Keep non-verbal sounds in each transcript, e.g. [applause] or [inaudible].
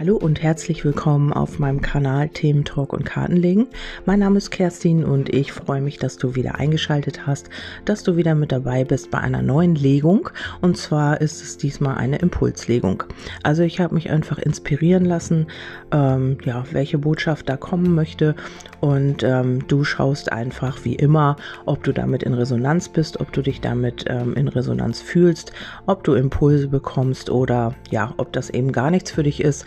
Hallo und herzlich willkommen auf meinem Kanal Themen Talk und Kartenlegen. Mein Name ist Kerstin und ich freue mich, dass du wieder eingeschaltet hast, dass du wieder mit dabei bist bei einer neuen Legung. Und zwar ist es diesmal eine Impulslegung. Also ich habe mich einfach inspirieren lassen, ähm, ja, welche Botschaft da kommen möchte. Und ähm, du schaust einfach wie immer, ob du damit in Resonanz bist, ob du dich damit ähm, in Resonanz fühlst, ob du Impulse bekommst oder ja, ob das eben gar nichts für dich ist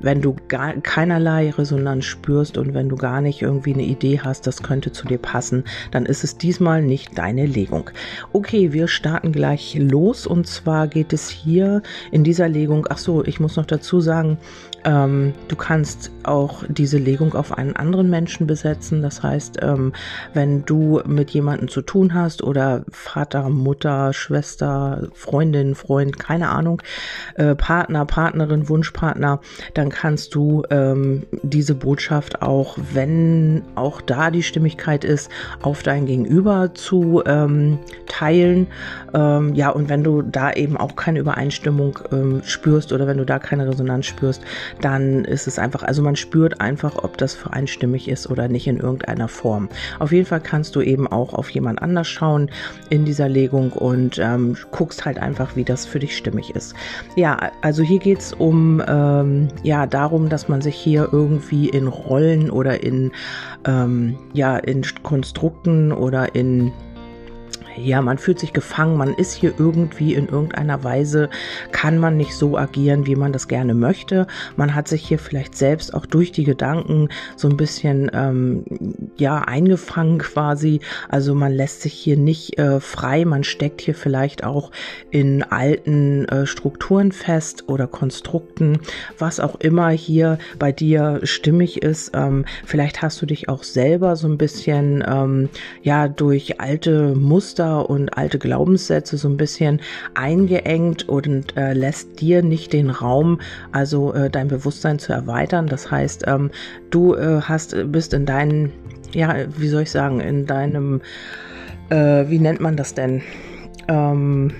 wenn du gar keinerlei Resonanz spürst und wenn du gar nicht irgendwie eine Idee hast, das könnte zu dir passen, dann ist es diesmal nicht deine Legung. Okay, wir starten gleich los und zwar geht es hier in dieser Legung, ach so, ich muss noch dazu sagen, ähm, du kannst auch diese Legung auf einen anderen Menschen besetzen. Das heißt, ähm, wenn du mit jemandem zu tun hast oder Vater, Mutter, Schwester, Freundin, Freund, keine Ahnung, äh, Partner, Partnerin, Wunschpartner, dann kannst du ähm, diese Botschaft auch, wenn auch da die Stimmigkeit ist, auf dein Gegenüber zu ähm, teilen. Ähm, ja, und wenn du da eben auch keine Übereinstimmung ähm, spürst oder wenn du da keine Resonanz spürst, dann ist es einfach, also man spürt einfach, ob das für einstimmig ist oder nicht in irgendeiner Form. Auf jeden Fall kannst du eben auch auf jemand anders schauen in dieser Legung und ähm, guckst halt einfach, wie das für dich stimmig ist. Ja, also hier geht es um ähm, darum, dass man sich hier irgendwie in Rollen oder in, ähm, ja, in Konstrukten oder in ja, man fühlt sich gefangen, man ist hier irgendwie in irgendeiner Weise, kann man nicht so agieren, wie man das gerne möchte. Man hat sich hier vielleicht selbst auch durch die Gedanken so ein bisschen, ähm, ja, eingefangen quasi. Also man lässt sich hier nicht äh, frei, man steckt hier vielleicht auch in alten äh, Strukturen fest oder Konstrukten, was auch immer hier bei dir stimmig ist. Ähm, vielleicht hast du dich auch selber so ein bisschen, ähm, ja, durch alte Muster und alte Glaubenssätze so ein bisschen eingeengt und äh, lässt dir nicht den Raum, also äh, dein Bewusstsein zu erweitern. Das heißt, ähm, du äh, hast, bist in deinen, ja, wie soll ich sagen, in deinem, äh, wie nennt man das denn? Ähm,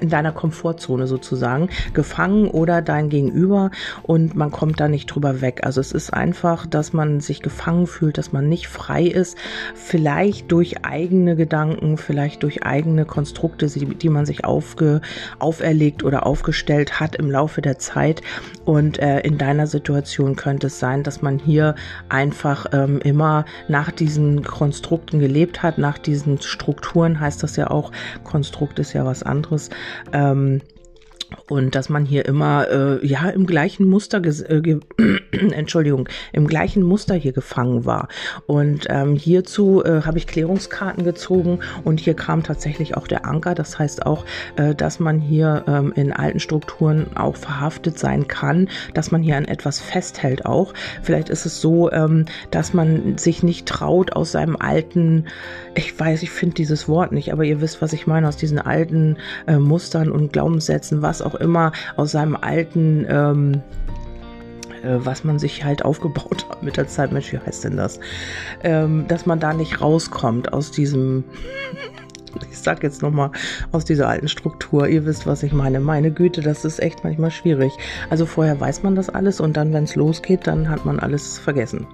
in deiner Komfortzone sozusagen gefangen oder dein Gegenüber und man kommt da nicht drüber weg. Also es ist einfach, dass man sich gefangen fühlt, dass man nicht frei ist, vielleicht durch eigene Gedanken, vielleicht durch eigene Konstrukte, die, man sich aufge, auferlegt oder aufgestellt hat im Laufe der Zeit. Und äh, in deiner Situation könnte es sein, dass man hier einfach ähm, immer nach diesen Konstrukten gelebt hat, nach diesen Strukturen heißt das ja auch, Konstrukt ist ja was anderes anderes. Ähm, und dass man hier immer äh, ja im gleichen Muster äh, [clears throat] Entschuldigung im gleichen Muster hier gefangen war. Und ähm, hierzu äh, habe ich Klärungskarten gezogen und hier kam tatsächlich auch der Anker. Das heißt auch äh, dass man hier ähm, in alten Strukturen auch verhaftet sein kann dass man hier an etwas festhält auch. Vielleicht ist es so ähm, dass man sich nicht traut aus seinem alten ich weiß ich finde dieses Wort nicht aber ihr wisst was ich meine aus diesen alten äh, Mustern und Glaubenssätzen was auch immer aus seinem alten, ähm, äh, was man sich halt aufgebaut hat mit der Zeit. Mensch, wie heißt denn das? Ähm, dass man da nicht rauskommt aus diesem. [laughs] ich sag jetzt nochmal aus dieser alten Struktur. Ihr wisst, was ich meine. Meine Güte, das ist echt manchmal schwierig. Also vorher weiß man das alles und dann, wenn es losgeht, dann hat man alles vergessen.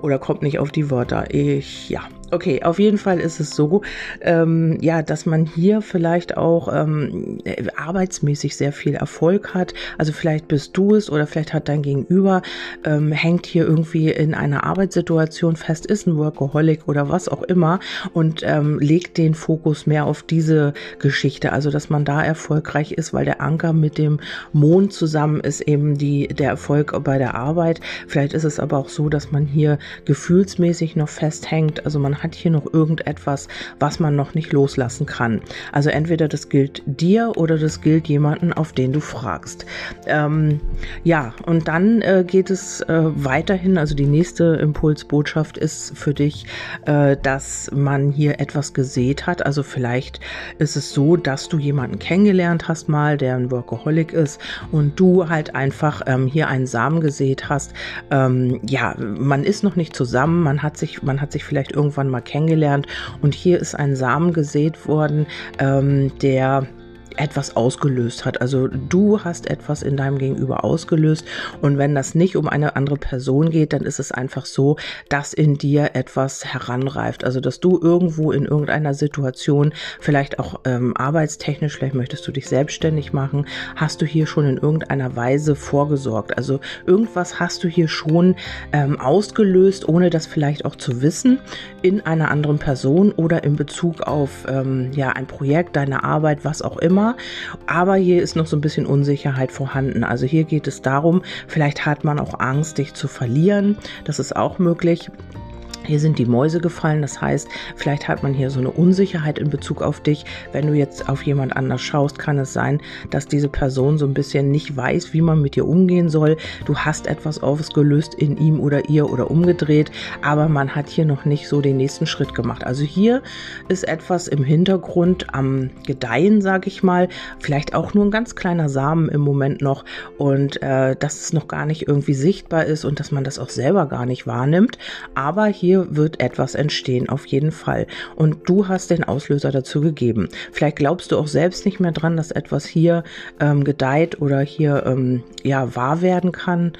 Oder kommt nicht auf die Wörter. Ich, ja. Okay, auf jeden Fall ist es so, ähm, ja, dass man hier vielleicht auch ähm, arbeitsmäßig sehr viel Erfolg hat. Also vielleicht bist du es oder vielleicht hat dein Gegenüber, ähm, hängt hier irgendwie in einer Arbeitssituation fest, ist ein Workaholic oder was auch immer und ähm, legt den Fokus mehr auf diese Geschichte. Also dass man da erfolgreich ist, weil der Anker mit dem Mond zusammen ist eben die, der Erfolg bei der Arbeit. Vielleicht ist es aber auch so, dass man hier gefühlsmäßig noch festhängt. Also man hat hier noch irgendetwas, was man noch nicht loslassen kann. Also entweder das gilt dir oder das gilt jemanden, auf den du fragst. Ähm, ja, und dann äh, geht es äh, weiterhin. Also die nächste Impulsbotschaft ist für dich, äh, dass man hier etwas gesät hat. Also vielleicht ist es so, dass du jemanden kennengelernt hast mal, der ein Workaholic ist und du halt einfach ähm, hier einen Samen gesät hast. Ähm, ja, man ist noch nicht zusammen, man hat sich, man hat sich vielleicht irgendwann mal kennengelernt. Und hier ist ein Samen gesät worden, ähm, der etwas ausgelöst hat. Also du hast etwas in deinem Gegenüber ausgelöst und wenn das nicht um eine andere Person geht, dann ist es einfach so, dass in dir etwas heranreift. Also dass du irgendwo in irgendeiner Situation, vielleicht auch ähm, arbeitstechnisch, vielleicht möchtest du dich selbstständig machen, hast du hier schon in irgendeiner Weise vorgesorgt. Also irgendwas hast du hier schon ähm, ausgelöst, ohne das vielleicht auch zu wissen, in einer anderen Person oder in Bezug auf ähm, ja ein Projekt, deine Arbeit, was auch immer. Aber hier ist noch so ein bisschen Unsicherheit vorhanden. Also hier geht es darum, vielleicht hat man auch Angst, dich zu verlieren. Das ist auch möglich. Hier sind die Mäuse gefallen, das heißt, vielleicht hat man hier so eine Unsicherheit in Bezug auf dich. Wenn du jetzt auf jemand anders schaust, kann es sein, dass diese Person so ein bisschen nicht weiß, wie man mit dir umgehen soll. Du hast etwas ausgelöst in ihm oder ihr oder umgedreht, aber man hat hier noch nicht so den nächsten Schritt gemacht. Also hier ist etwas im Hintergrund am Gedeihen, sage ich mal. Vielleicht auch nur ein ganz kleiner Samen im Moment noch und äh, dass es noch gar nicht irgendwie sichtbar ist und dass man das auch selber gar nicht wahrnimmt. Aber hier hier wird etwas entstehen, auf jeden Fall. Und du hast den Auslöser dazu gegeben. Vielleicht glaubst du auch selbst nicht mehr dran, dass etwas hier ähm, gedeiht oder hier ähm, ja wahr werden kann.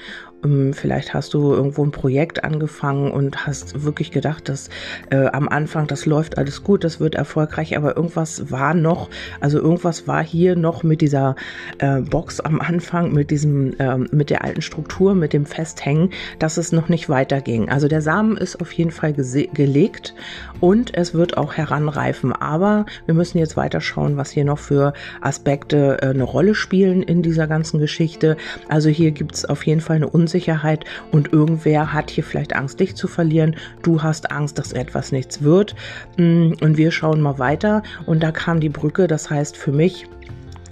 Ähm, vielleicht hast du irgendwo ein Projekt angefangen und hast wirklich gedacht, dass äh, am Anfang das läuft alles gut, das wird erfolgreich, aber irgendwas war noch, also irgendwas war hier noch mit dieser äh, Box am Anfang, mit diesem, äh, mit der alten Struktur, mit dem Festhängen, dass es noch nicht weiterging. Also der Samen ist auf jeden Fall gelegt und es wird auch heranreifen. Aber wir müssen jetzt weiter schauen, was hier noch für Aspekte äh, eine Rolle spielen in dieser ganzen Geschichte. Also hier gibt es auf jeden Fall eine Unsicherheit Unsicherheit und irgendwer hat hier vielleicht Angst, dich zu verlieren. Du hast Angst, dass etwas nichts wird. Mm, und wir schauen mal weiter. Und da kam die Brücke. Das heißt für mich,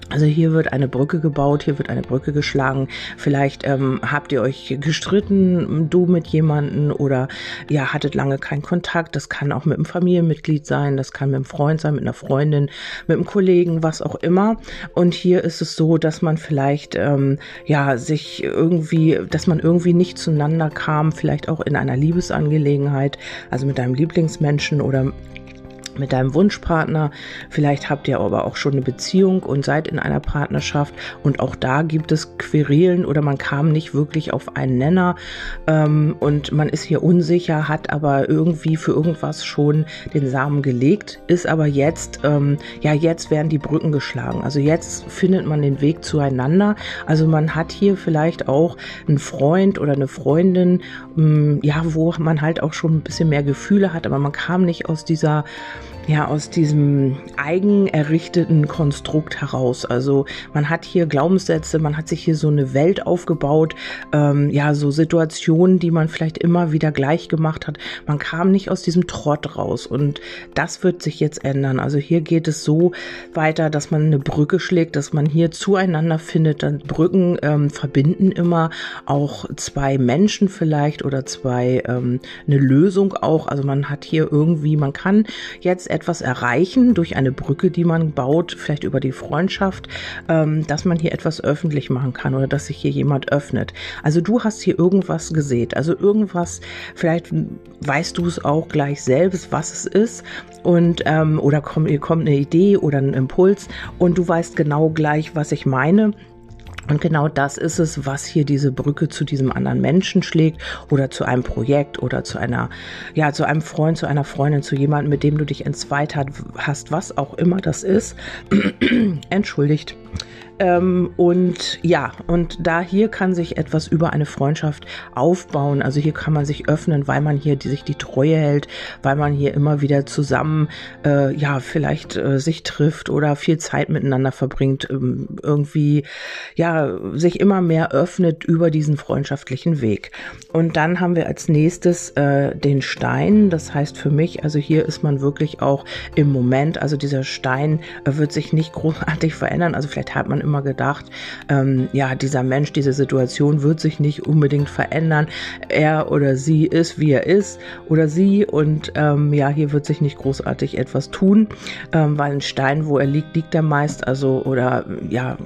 also hier wird eine Brücke gebaut, hier wird eine Brücke geschlagen. Vielleicht ähm, habt ihr euch gestritten, du mit jemanden oder ja, hattet lange keinen Kontakt. Das kann auch mit einem Familienmitglied sein, das kann mit einem Freund sein, mit einer Freundin, mit einem Kollegen, was auch immer. Und hier ist es so, dass man vielleicht ähm, ja sich irgendwie, dass man irgendwie nicht zueinander kam, vielleicht auch in einer Liebesangelegenheit, also mit deinem Lieblingsmenschen oder mit deinem Wunschpartner. Vielleicht habt ihr aber auch schon eine Beziehung und seid in einer Partnerschaft und auch da gibt es Querelen oder man kam nicht wirklich auf einen Nenner ähm, und man ist hier unsicher, hat aber irgendwie für irgendwas schon den Samen gelegt, ist aber jetzt, ähm, ja, jetzt werden die Brücken geschlagen. Also jetzt findet man den Weg zueinander. Also man hat hier vielleicht auch einen Freund oder eine Freundin, ähm, ja, wo man halt auch schon ein bisschen mehr Gefühle hat, aber man kam nicht aus dieser ja aus diesem eigen errichteten Konstrukt heraus. Also man hat hier Glaubenssätze, man hat sich hier so eine Welt aufgebaut, ähm, ja, so Situationen, die man vielleicht immer wieder gleich gemacht hat. Man kam nicht aus diesem Trott raus und das wird sich jetzt ändern. Also hier geht es so weiter, dass man eine Brücke schlägt, dass man hier zueinander findet. Dann Brücken ähm, verbinden immer auch zwei Menschen vielleicht oder zwei ähm, eine Lösung auch. Also man hat hier irgendwie, man kann jetzt erreichen durch eine Brücke, die man baut, vielleicht über die Freundschaft, ähm, dass man hier etwas öffentlich machen kann oder dass sich hier jemand öffnet. Also du hast hier irgendwas gesät, also irgendwas, vielleicht weißt du es auch gleich selbst, was es ist und ähm, oder kommt, kommt eine Idee oder ein Impuls und du weißt genau gleich, was ich meine und genau das ist es, was hier diese Brücke zu diesem anderen Menschen schlägt oder zu einem Projekt oder zu einer, ja, zu einem Freund, zu einer Freundin, zu jemandem, mit dem du dich entzweit hast, was auch immer das ist. [clears throat] Entschuldigt. Ähm, und ja, und da hier kann sich etwas über eine Freundschaft aufbauen. Also hier kann man sich öffnen, weil man hier die, sich die Treue hält, weil man hier immer wieder zusammen, äh, ja, vielleicht äh, sich trifft oder viel Zeit miteinander verbringt, ähm, irgendwie, ja, sich immer mehr öffnet über diesen freundschaftlichen Weg. Und dann haben wir als nächstes äh, den Stein. Das heißt für mich, also hier ist man wirklich auch im Moment, also dieser Stein äh, wird sich nicht großartig verändern. Also vielleicht hat man immer gedacht, ähm, ja, dieser Mensch, diese Situation wird sich nicht unbedingt verändern. Er oder sie ist, wie er ist oder sie und ähm, ja, hier wird sich nicht großartig etwas tun, ähm, weil ein Stein, wo er liegt, liegt er meist, also oder ja,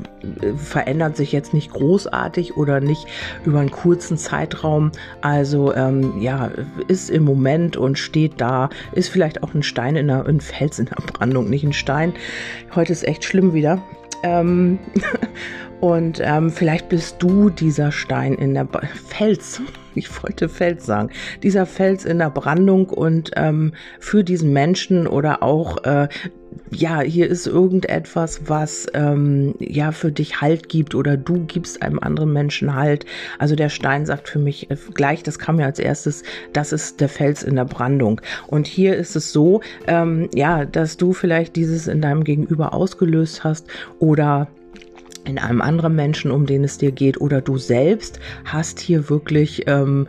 verändert sich jetzt nicht großartig oder nicht über einen kurzen Zeitraum. Also ähm, ja, ist im Moment und steht da, ist vielleicht auch ein Stein in der, ein Fels in der Brandung, nicht ein Stein. Heute ist echt schlimm wieder. Ähm, [laughs] und ähm, vielleicht bist du dieser Stein in der ba Fels. [laughs] Ich wollte Fels sagen. Dieser Fels in der Brandung und ähm, für diesen Menschen oder auch äh, ja, hier ist irgendetwas, was ähm, ja für dich Halt gibt oder du gibst einem anderen Menschen Halt. Also der Stein sagt für mich äh, gleich, das kam ja als erstes, das ist der Fels in der Brandung. Und hier ist es so, ähm, ja, dass du vielleicht dieses in deinem Gegenüber ausgelöst hast oder in einem anderen Menschen, um den es dir geht, oder du selbst hast hier wirklich ähm,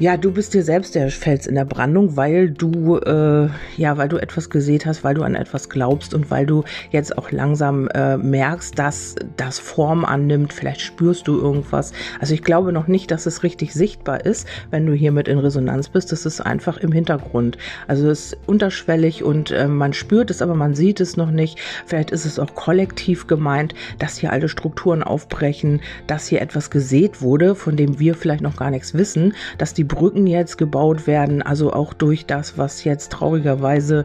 ja, du bist dir selbst der Fels in der Brandung, weil du, äh, ja, weil du etwas gesehen hast, weil du an etwas glaubst und weil du jetzt auch langsam äh, merkst, dass das Form annimmt. Vielleicht spürst du irgendwas. Also ich glaube noch nicht, dass es richtig sichtbar ist, wenn du hiermit in Resonanz bist. Das ist einfach im Hintergrund. Also es ist unterschwellig und äh, man spürt es, aber man sieht es noch nicht. Vielleicht ist es auch kollektiv gemeint, dass hier alte Strukturen aufbrechen, dass hier etwas gesät wurde, von dem wir vielleicht noch gar nichts wissen, dass die Brücken jetzt gebaut werden, also auch durch das, was jetzt traurigerweise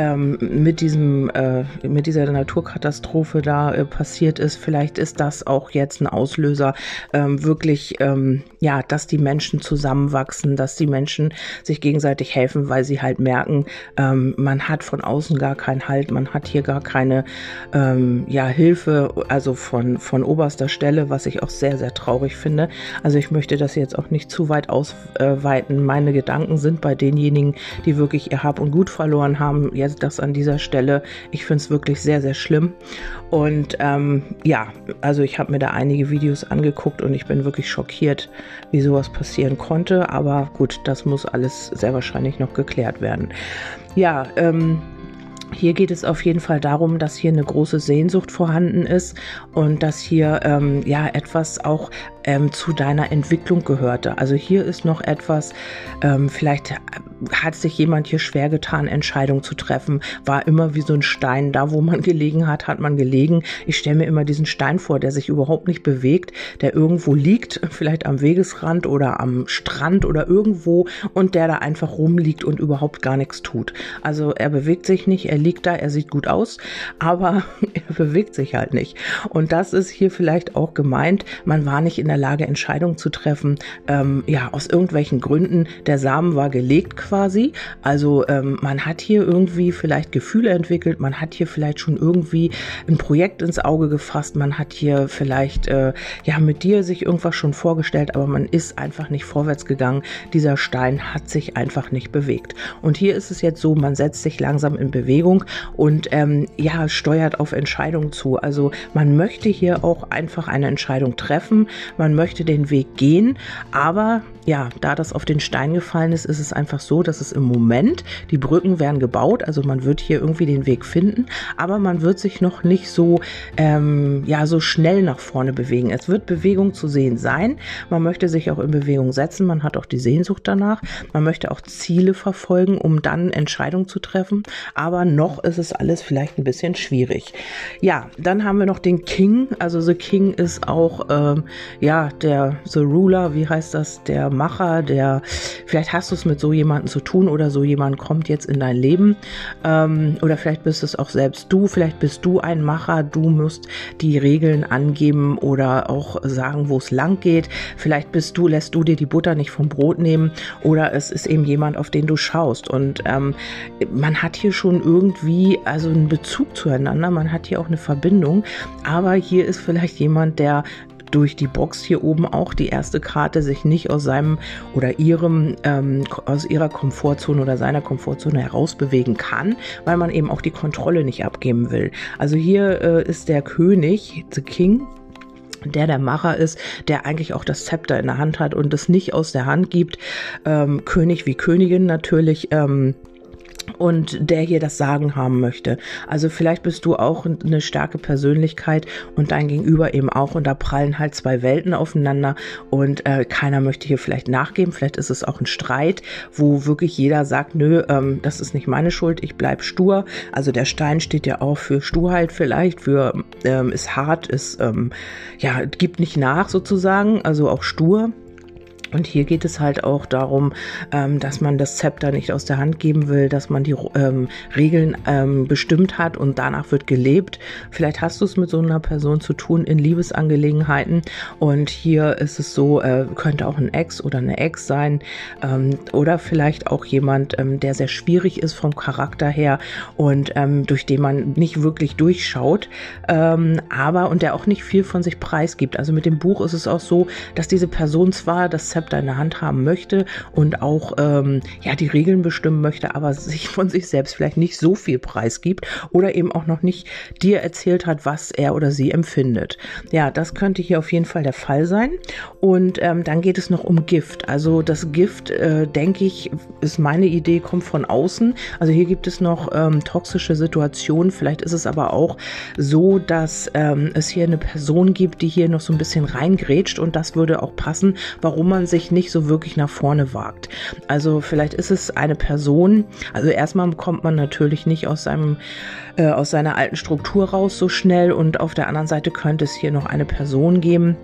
ähm, mit diesem, äh, mit dieser Naturkatastrophe da äh, passiert ist. Vielleicht ist das auch jetzt ein Auslöser, ähm, wirklich, ähm, ja, dass die Menschen zusammenwachsen, dass die Menschen sich gegenseitig helfen, weil sie halt merken, ähm, man hat von außen gar keinen Halt, man hat hier gar keine, ähm, ja, Hilfe, also von, von oberster Stelle, was ich auch sehr, sehr traurig finde. Also ich möchte das jetzt auch nicht zu weit ausweiten. Meine Gedanken sind bei denjenigen, die wirklich ihr Hab und Gut verloren haben, jetzt das an dieser Stelle. Ich finde es wirklich sehr, sehr schlimm. Und ähm, ja, also ich habe mir da einige Videos angeguckt und ich bin wirklich schockiert, wie sowas passieren konnte. Aber gut, das muss alles sehr wahrscheinlich noch geklärt werden. Ja, ähm, hier geht es auf jeden Fall darum, dass hier eine große Sehnsucht vorhanden ist und dass hier ähm, ja etwas auch ähm, zu deiner Entwicklung gehörte. Also hier ist noch etwas, ähm, vielleicht hat sich jemand hier schwer getan, Entscheidungen zu treffen, war immer wie so ein Stein. Da, wo man [laughs] gelegen hat, hat man gelegen. Ich stelle mir immer diesen Stein vor, der sich überhaupt nicht bewegt, der irgendwo liegt, [laughs] vielleicht am Wegesrand oder am Strand oder irgendwo und der da einfach rumliegt und überhaupt gar nichts tut. Also er bewegt sich nicht, er liegt da, er sieht gut aus, aber [laughs] er bewegt sich halt nicht. Und das ist hier vielleicht auch gemeint. Man war nicht in der Lage, Entscheidungen zu treffen. Ähm, ja, aus irgendwelchen Gründen. Der Samen war gelegt quasi. Also ähm, man hat hier irgendwie vielleicht Gefühle entwickelt. Man hat hier vielleicht schon irgendwie ein Projekt ins Auge gefasst. Man hat hier vielleicht äh, ja mit dir sich irgendwas schon vorgestellt, aber man ist einfach nicht vorwärts gegangen. Dieser Stein hat sich einfach nicht bewegt. Und hier ist es jetzt so, man setzt sich langsam in Bewegung und ähm, ja, steuert auf Entscheidungen zu. Also man möchte hier auch einfach eine Entscheidung treffen man möchte den Weg gehen, aber ja, da das auf den Stein gefallen ist, ist es einfach so, dass es im Moment, die Brücken werden gebaut, also man wird hier irgendwie den Weg finden, aber man wird sich noch nicht so, ähm, ja, so schnell nach vorne bewegen. Es wird Bewegung zu sehen sein. Man möchte sich auch in Bewegung setzen. Man hat auch die Sehnsucht danach. Man möchte auch Ziele verfolgen, um dann Entscheidungen zu treffen. Aber noch ist es alles vielleicht ein bisschen schwierig. Ja, dann haben wir noch den King. Also The King ist auch, ähm, ja, der The Ruler, wie heißt das? Der Macher, der, vielleicht hast du es mit so jemandem zu tun oder so jemand kommt jetzt in dein Leben. Ähm, oder vielleicht bist es auch selbst du, vielleicht bist du ein Macher, du musst die Regeln angeben oder auch sagen, wo es lang geht. Vielleicht bist du, lässt du dir die Butter nicht vom Brot nehmen oder es ist eben jemand, auf den du schaust. Und ähm, man hat hier schon irgendwie also einen Bezug zueinander, man hat hier auch eine Verbindung, aber hier ist vielleicht jemand, der durch die Box hier oben auch die erste Karte sich nicht aus seinem oder ihrem, ähm, aus ihrer Komfortzone oder seiner Komfortzone herausbewegen kann, weil man eben auch die Kontrolle nicht abgeben will. Also hier äh, ist der König, the King, der der Macher ist, der eigentlich auch das Zepter in der Hand hat und es nicht aus der Hand gibt. Ähm, König wie Königin natürlich. Ähm, und der hier das Sagen haben möchte. Also vielleicht bist du auch eine starke Persönlichkeit und dein Gegenüber eben auch und da prallen halt zwei Welten aufeinander und äh, keiner möchte hier vielleicht nachgeben. Vielleicht ist es auch ein Streit, wo wirklich jeder sagt, nö, ähm, das ist nicht meine Schuld, ich bleib stur. Also der Stein steht ja auch für Sturheit vielleicht, für ähm, ist hart, ist ähm, ja gibt nicht nach sozusagen, also auch stur. Und hier geht es halt auch darum, ähm, dass man das Zepter nicht aus der Hand geben will, dass man die ähm, Regeln ähm, bestimmt hat und danach wird gelebt. Vielleicht hast du es mit so einer Person zu tun in Liebesangelegenheiten und hier ist es so, äh, könnte auch ein Ex oder eine Ex sein ähm, oder vielleicht auch jemand, ähm, der sehr schwierig ist vom Charakter her und ähm, durch den man nicht wirklich durchschaut, aber und der auch nicht viel von sich preisgibt. Also mit dem Buch ist es auch so, dass diese Person zwar das Zepter Zepter in der Hand haben möchte und auch ähm, ja die Regeln bestimmen möchte, aber sich von sich selbst vielleicht nicht so viel preisgibt oder eben auch noch nicht dir erzählt hat, was er oder sie empfindet. Ja, das könnte hier auf jeden Fall der Fall sein. Und ähm, dann geht es noch um Gift. Also das Gift, äh, denke ich, ist meine Idee, kommt von außen. Also hier gibt es noch ähm, toxische Situationen. Vielleicht ist es aber auch so, dass ähm, es hier eine Person gibt, die hier noch so ein bisschen reingrätscht und das würde auch passen, warum man sich nicht so wirklich nach vorne wagt. Also vielleicht ist es eine Person, also erstmal kommt man natürlich nicht aus seinem äh, aus seiner alten Struktur raus so schnell und auf der anderen Seite könnte es hier noch eine Person geben,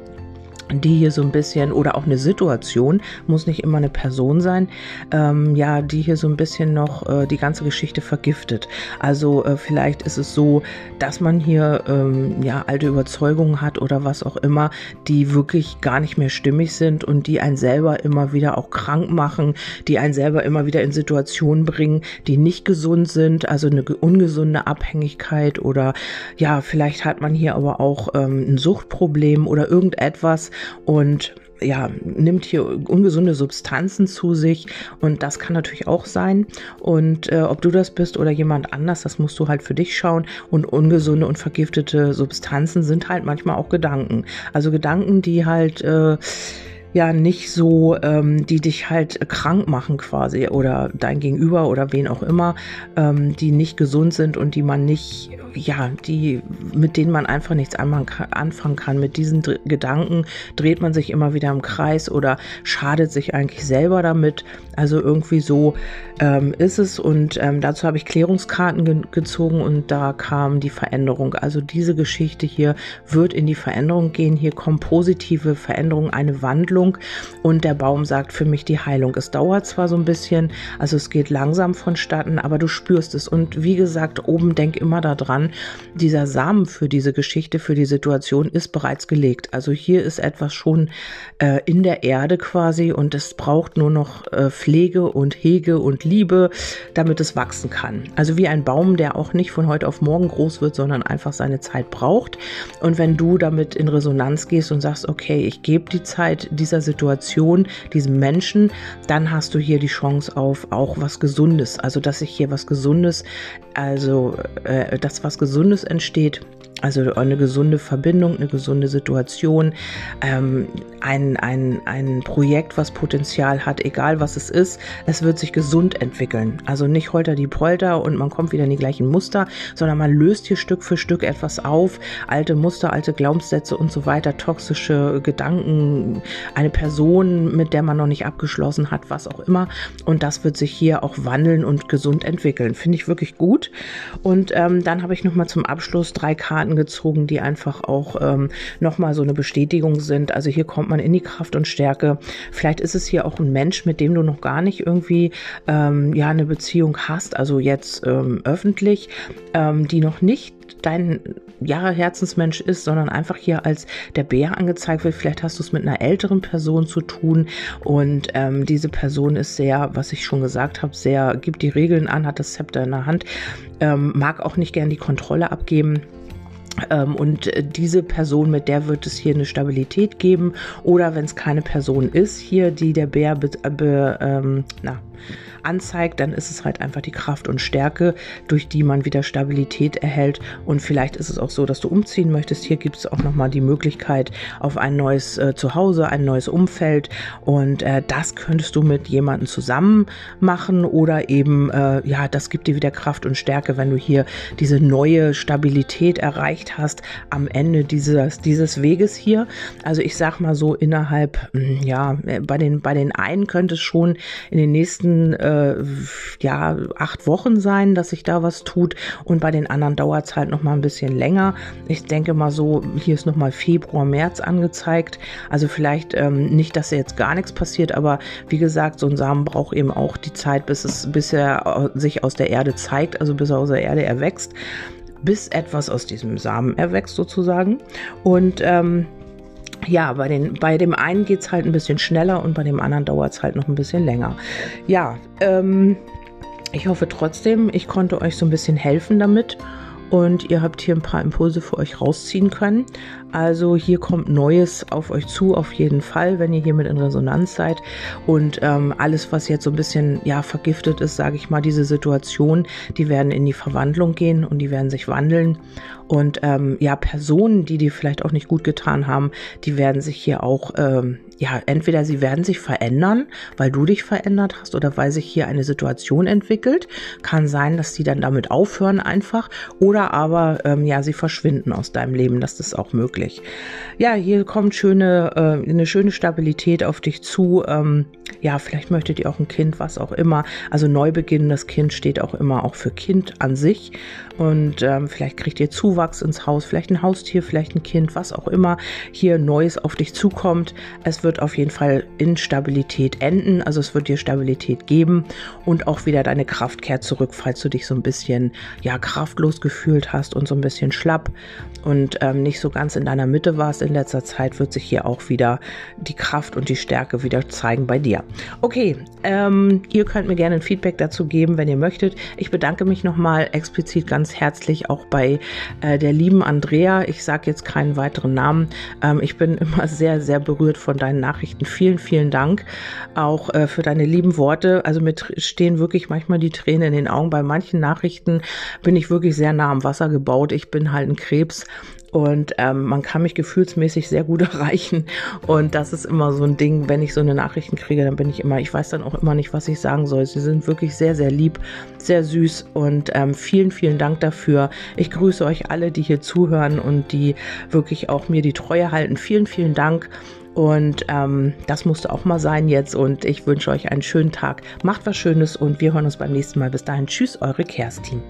die hier so ein bisschen oder auch eine Situation, muss nicht immer eine Person sein, ähm, ja, die hier so ein bisschen noch äh, die ganze Geschichte vergiftet. Also äh, vielleicht ist es so, dass man hier ähm, ja alte Überzeugungen hat oder was auch immer, die wirklich gar nicht mehr stimmig sind und die einen selber immer wieder auch krank machen, die einen selber immer wieder in Situationen bringen, die nicht gesund sind, also eine ungesunde Abhängigkeit oder ja, vielleicht hat man hier aber auch ähm, ein Suchtproblem oder irgendetwas, und ja, nimmt hier ungesunde Substanzen zu sich und das kann natürlich auch sein. Und äh, ob du das bist oder jemand anders, das musst du halt für dich schauen. Und ungesunde und vergiftete Substanzen sind halt manchmal auch Gedanken. Also Gedanken, die halt äh, ja nicht so, ähm, die dich halt krank machen quasi oder dein Gegenüber oder wen auch immer, ähm, die nicht gesund sind und die man nicht ja, die, mit denen man einfach nichts anfangen kann. Mit diesen Dr Gedanken dreht man sich immer wieder im Kreis oder schadet sich eigentlich selber damit. Also irgendwie so ähm, ist es. Und ähm, dazu habe ich Klärungskarten ge gezogen und da kam die Veränderung. Also diese Geschichte hier wird in die Veränderung gehen. Hier kommt positive Veränderung, eine Wandlung. Und der Baum sagt für mich die Heilung. Es dauert zwar so ein bisschen, also es geht langsam vonstatten, aber du spürst es. Und wie gesagt, oben denk immer daran, dieser Samen für diese Geschichte, für die Situation ist bereits gelegt. Also hier ist etwas schon äh, in der Erde quasi und es braucht nur noch äh, Pflege und Hege und Liebe, damit es wachsen kann. Also wie ein Baum, der auch nicht von heute auf morgen groß wird, sondern einfach seine Zeit braucht. Und wenn du damit in Resonanz gehst und sagst, okay, ich gebe die Zeit dieser Situation, diesem Menschen, dann hast du hier die Chance auf auch was Gesundes. Also dass sich hier was Gesundes, also äh, das was Gesundes entsteht, also eine gesunde Verbindung, eine gesunde Situation, ähm, ein, ein, ein Projekt, was Potenzial hat, egal was es ist, es wird sich gesund entwickeln. Also nicht holter die Polter und man kommt wieder in die gleichen Muster, sondern man löst hier Stück für Stück etwas auf, alte Muster, alte Glaubenssätze und so weiter, toxische Gedanken, eine Person, mit der man noch nicht abgeschlossen hat, was auch immer. Und das wird sich hier auch wandeln und gesund entwickeln. Finde ich wirklich gut. Und ähm, dann habe ich nochmal zum Abschluss drei Karten Karten gezogen, die einfach auch ähm, nochmal so eine Bestätigung sind. Also hier kommt man in die Kraft und Stärke. Vielleicht ist es hier auch ein Mensch, mit dem du noch gar nicht irgendwie ähm, ja eine Beziehung hast, also jetzt ähm, öffentlich, ähm, die noch nicht dein ja, Herzensmensch ist, sondern einfach hier als der Bär angezeigt wird. Vielleicht hast du es mit einer älteren Person zu tun und ähm, diese Person ist sehr, was ich schon gesagt habe, sehr, gibt die Regeln an, hat das Zepter in der Hand, ähm, mag auch nicht gern die Kontrolle abgeben und diese Person, mit der wird es hier eine Stabilität geben. Oder wenn es keine Person ist, hier, die der Bär be, be, ähm, na, anzeigt, dann ist es halt einfach die Kraft und Stärke, durch die man wieder Stabilität erhält. Und vielleicht ist es auch so, dass du umziehen möchtest. Hier gibt es auch nochmal die Möglichkeit auf ein neues äh, Zuhause, ein neues Umfeld. Und äh, das könntest du mit jemandem zusammen machen oder eben, äh, ja, das gibt dir wieder Kraft und Stärke, wenn du hier diese neue Stabilität erreicht hast am Ende dieses, dieses Weges hier. Also ich sag mal so innerhalb, hm, ja, bei den, bei den einen könnte es schon in den nächsten äh, äh, ja acht Wochen sein, dass sich da was tut und bei den anderen dauert es halt noch mal ein bisschen länger. Ich denke mal so, hier ist noch mal Februar, März angezeigt. Also vielleicht ähm, nicht, dass jetzt gar nichts passiert, aber wie gesagt, so ein Samen braucht eben auch die Zeit, bis es bis er sich aus der Erde zeigt, also bis er aus der Erde erwächst bis etwas aus diesem Samen erwächst sozusagen. Und ähm, ja, bei, den, bei dem einen geht es halt ein bisschen schneller und bei dem anderen dauert es halt noch ein bisschen länger. Ja, ähm, ich hoffe trotzdem, ich konnte euch so ein bisschen helfen damit und ihr habt hier ein paar Impulse für euch rausziehen können. Also hier kommt Neues auf euch zu, auf jeden Fall, wenn ihr hier mit in Resonanz seid. Und ähm, alles, was jetzt so ein bisschen ja vergiftet ist, sage ich mal, diese Situation, die werden in die Verwandlung gehen und die werden sich wandeln. Und ähm, ja, Personen, die dir vielleicht auch nicht gut getan haben, die werden sich hier auch, ähm, ja, entweder sie werden sich verändern, weil du dich verändert hast oder weil sich hier eine Situation entwickelt. Kann sein, dass sie dann damit aufhören einfach oder aber, ähm, ja, sie verschwinden aus deinem Leben. Das ist auch möglich. Ja, hier kommt schöne, äh, eine schöne Stabilität auf dich zu. Ähm, ja, vielleicht möchtet ihr auch ein Kind, was auch immer. Also Neubeginn, das Kind steht auch immer auch für Kind an sich. Und ähm, vielleicht kriegt ihr Zuwachs ins Haus, vielleicht ein Haustier, vielleicht ein Kind, was auch immer hier Neues auf dich zukommt. Es wird auf jeden Fall in Stabilität enden. Also es wird dir Stabilität geben und auch wieder deine Kraft kehrt zurück, falls du dich so ein bisschen ja kraftlos gefühlt hast und so ein bisschen schlapp und ähm, nicht so ganz in deiner Mitte warst in letzter Zeit, wird sich hier auch wieder die Kraft und die Stärke wieder zeigen bei dir. Okay, ähm, ihr könnt mir gerne ein Feedback dazu geben, wenn ihr möchtet. Ich bedanke mich nochmal explizit ganz herzlich auch bei äh, der lieben Andrea. Ich sage jetzt keinen weiteren Namen. Ähm, ich bin immer sehr, sehr berührt von deinen Nachrichten. Vielen, vielen Dank auch äh, für deine lieben Worte. Also mir stehen wirklich manchmal die Tränen in den Augen. Bei manchen Nachrichten bin ich wirklich sehr nah am Wasser gebaut. Ich bin halt ein Krebs und ähm, man kann mich gefühlsmäßig sehr gut [laughs] erreichen. Und das ist immer so ein Ding, wenn ich so eine Nachrichten kriege, dann bin ich immer, ich weiß dann auch immer nicht, was ich sagen soll. Sie sind wirklich sehr, sehr lieb, sehr süß und ähm, vielen, vielen Dank dafür. Ich grüße euch alle, die hier zuhören und die wirklich auch mir die Treue halten. Vielen, vielen Dank. Und ähm, das musste auch mal sein jetzt. Und ich wünsche euch einen schönen Tag. Macht was Schönes und wir hören uns beim nächsten Mal. Bis dahin. Tschüss, eure Kerstin.